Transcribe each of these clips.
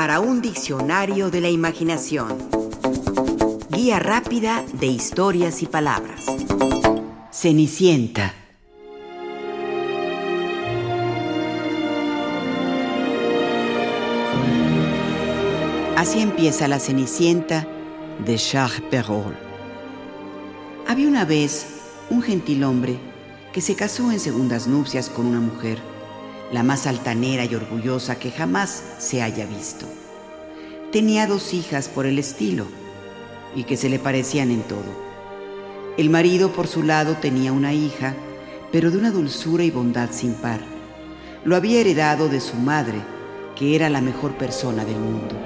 para un diccionario de la imaginación. Guía rápida de historias y palabras. Cenicienta. Así empieza la Cenicienta de Charles Perrault. Había una vez un gentilhombre que se casó en segundas nupcias con una mujer la más altanera y orgullosa que jamás se haya visto. Tenía dos hijas por el estilo y que se le parecían en todo. El marido por su lado tenía una hija, pero de una dulzura y bondad sin par. Lo había heredado de su madre, que era la mejor persona del mundo.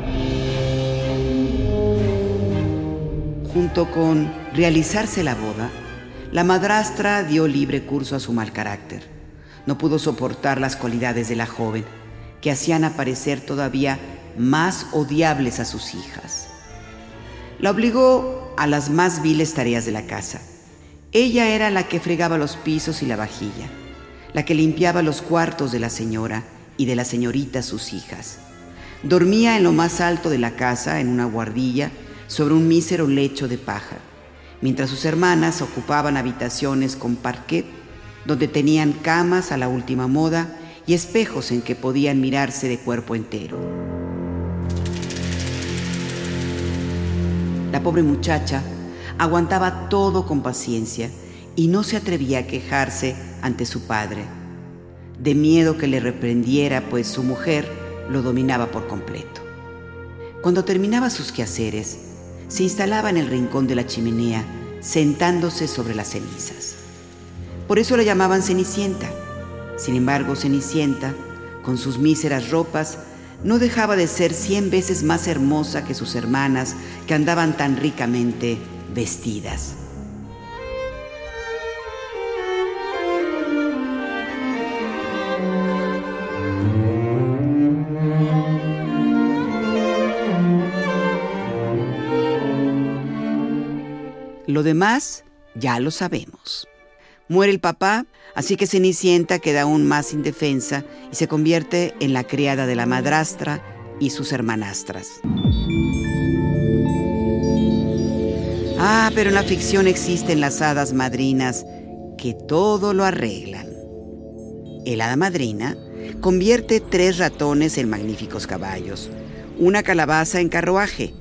Junto con realizarse la boda, la madrastra dio libre curso a su mal carácter no pudo soportar las cualidades de la joven, que hacían aparecer todavía más odiables a sus hijas. La obligó a las más viles tareas de la casa. Ella era la que fregaba los pisos y la vajilla, la que limpiaba los cuartos de la señora y de la señorita sus hijas. Dormía en lo más alto de la casa, en una guardilla, sobre un mísero lecho de paja, mientras sus hermanas ocupaban habitaciones con parquet donde tenían camas a la última moda y espejos en que podían mirarse de cuerpo entero. La pobre muchacha aguantaba todo con paciencia y no se atrevía a quejarse ante su padre, de miedo que le reprendiera, pues su mujer lo dominaba por completo. Cuando terminaba sus quehaceres, se instalaba en el rincón de la chimenea, sentándose sobre las cenizas. Por eso la llamaban Cenicienta. Sin embargo, Cenicienta, con sus míseras ropas, no dejaba de ser cien veces más hermosa que sus hermanas que andaban tan ricamente vestidas. Lo demás ya lo sabemos. Muere el papá, así que Cenicienta queda aún más indefensa y se convierte en la criada de la madrastra y sus hermanastras. Ah, pero en la ficción existen las hadas madrinas que todo lo arreglan. El hada madrina convierte tres ratones en magníficos caballos, una calabaza en carruaje,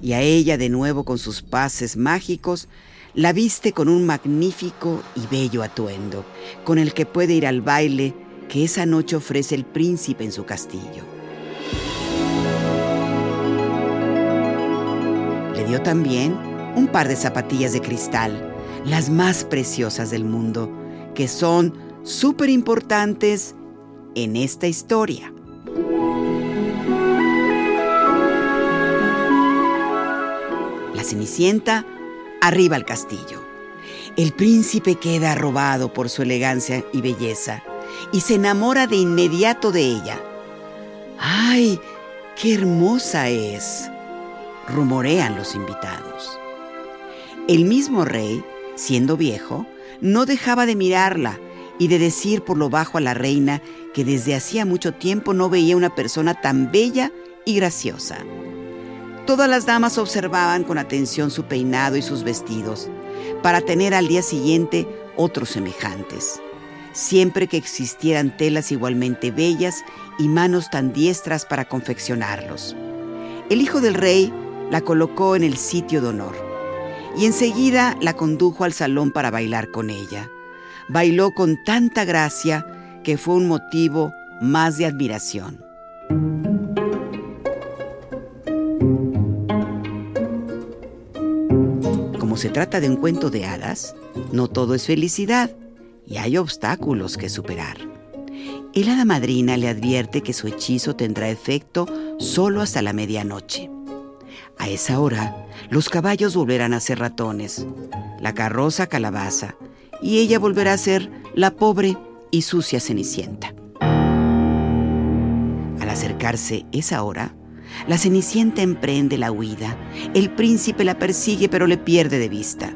y a ella de nuevo con sus pases mágicos la viste con un magnífico y bello atuendo, con el que puede ir al baile que esa noche ofrece el príncipe en su castillo. Le dio también un par de zapatillas de cristal, las más preciosas del mundo, que son súper importantes en esta historia. La Cenicienta arriba al castillo. El príncipe queda robado por su elegancia y belleza y se enamora de inmediato de ella. ¡Ay, qué hermosa es! rumorean los invitados. El mismo rey, siendo viejo, no dejaba de mirarla y de decir por lo bajo a la reina que desde hacía mucho tiempo no veía una persona tan bella y graciosa. Todas las damas observaban con atención su peinado y sus vestidos, para tener al día siguiente otros semejantes, siempre que existieran telas igualmente bellas y manos tan diestras para confeccionarlos. El hijo del rey la colocó en el sitio de honor y enseguida la condujo al salón para bailar con ella. Bailó con tanta gracia que fue un motivo más de admiración. Se trata de un cuento de hadas, no todo es felicidad y hay obstáculos que superar. El hada madrina le advierte que su hechizo tendrá efecto solo hasta la medianoche. A esa hora, los caballos volverán a ser ratones, la carroza calabaza, y ella volverá a ser la pobre y sucia cenicienta. Al acercarse esa hora, la Cenicienta emprende la huida. El príncipe la persigue pero le pierde de vista.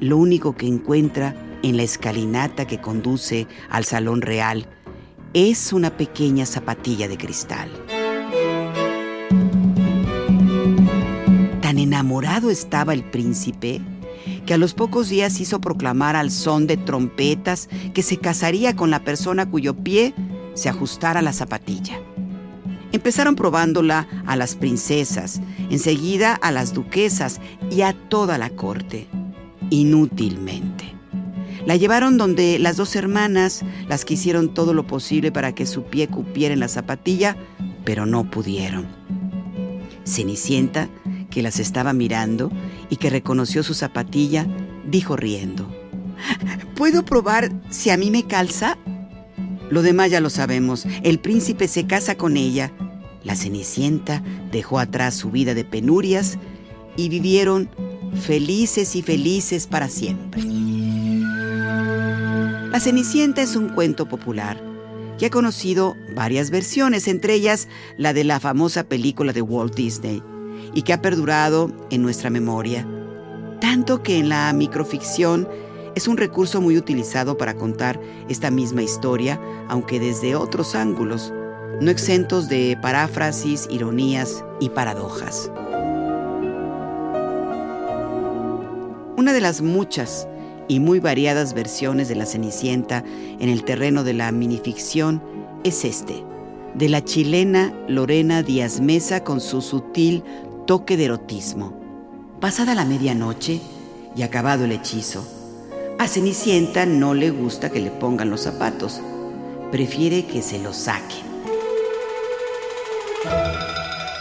Lo único que encuentra en la escalinata que conduce al salón real es una pequeña zapatilla de cristal. enamorado estaba el príncipe que a los pocos días hizo proclamar al son de trompetas que se casaría con la persona cuyo pie se ajustara a la zapatilla. Empezaron probándola a las princesas, enseguida a las duquesas y a toda la corte. Inútilmente. La llevaron donde las dos hermanas, las que hicieron todo lo posible para que su pie cupiera en la zapatilla, pero no pudieron. Cenicienta, que las estaba mirando y que reconoció su zapatilla, dijo riendo, ¿Puedo probar si a mí me calza? Lo demás ya lo sabemos. El príncipe se casa con ella. La Cenicienta dejó atrás su vida de penurias y vivieron felices y felices para siempre. La Cenicienta es un cuento popular que ha conocido varias versiones, entre ellas la de la famosa película de Walt Disney, y que ha perdurado en nuestra memoria, tanto que en la microficción es un recurso muy utilizado para contar esta misma historia, aunque desde otros ángulos, no exentos de paráfrasis, ironías y paradojas. Una de las muchas y muy variadas versiones de la Cenicienta en el terreno de la minificción es este, de la chilena Lorena Díaz Mesa con su sutil toque de erotismo. Pasada la medianoche y acabado el hechizo, a Cenicienta no le gusta que le pongan los zapatos, prefiere que se los saquen.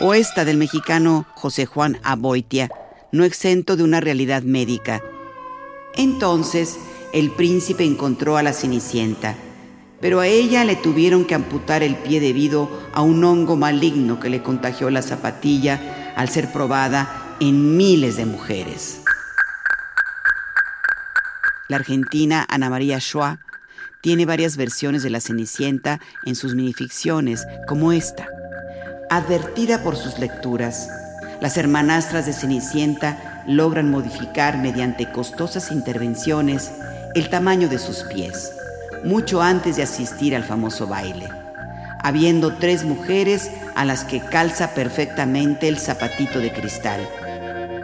O esta del mexicano José Juan Aboitia, no exento de una realidad médica entonces el príncipe encontró a la Cenicienta, pero a ella le tuvieron que amputar el pie debido a un hongo maligno que le contagió la zapatilla al ser probada en miles de mujeres. La argentina Ana María Schwa tiene varias versiones de la Cenicienta en sus minificciones, como esta. Advertida por sus lecturas, las hermanastras de Cenicienta logran modificar mediante costosas intervenciones el tamaño de sus pies, mucho antes de asistir al famoso baile, habiendo tres mujeres a las que calza perfectamente el zapatito de cristal.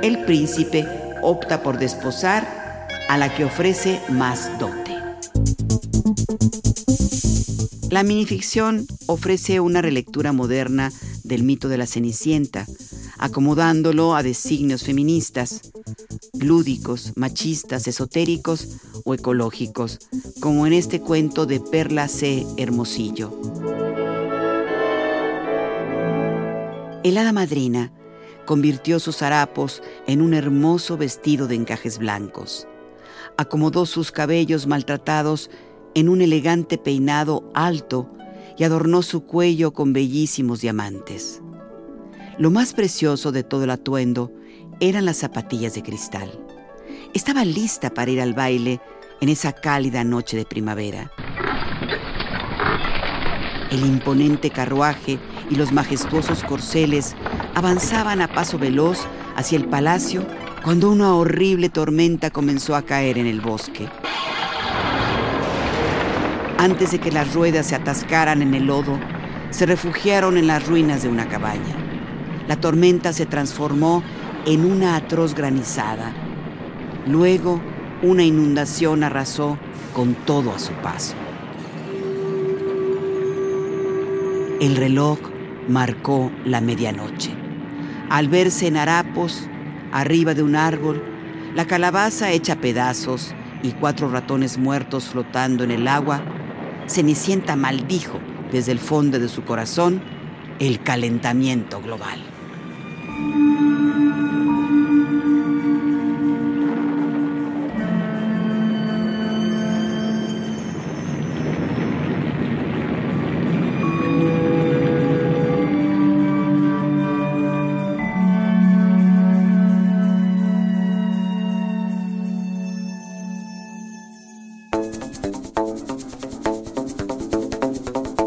El príncipe opta por desposar a la que ofrece más dote. La minificción ofrece una relectura moderna del mito de la Cenicienta, acomodándolo a designios feministas, lúdicos, machistas, esotéricos o ecológicos, como en este cuento de Perla C. Hermosillo. El hada madrina convirtió sus harapos en un hermoso vestido de encajes blancos. Acomodó sus cabellos maltratados en un elegante peinado alto y adornó su cuello con bellísimos diamantes. Lo más precioso de todo el atuendo eran las zapatillas de cristal. Estaba lista para ir al baile en esa cálida noche de primavera. El imponente carruaje y los majestuosos corceles avanzaban a paso veloz hacia el palacio cuando una horrible tormenta comenzó a caer en el bosque. Antes de que las ruedas se atascaran en el lodo, se refugiaron en las ruinas de una cabaña la tormenta se transformó en una atroz granizada. Luego, una inundación arrasó con todo a su paso. El reloj marcó la medianoche. Al verse en harapos, arriba de un árbol, la calabaza hecha pedazos y cuatro ratones muertos flotando en el agua, Cenicienta maldijo desde el fondo de su corazón el calentamiento global.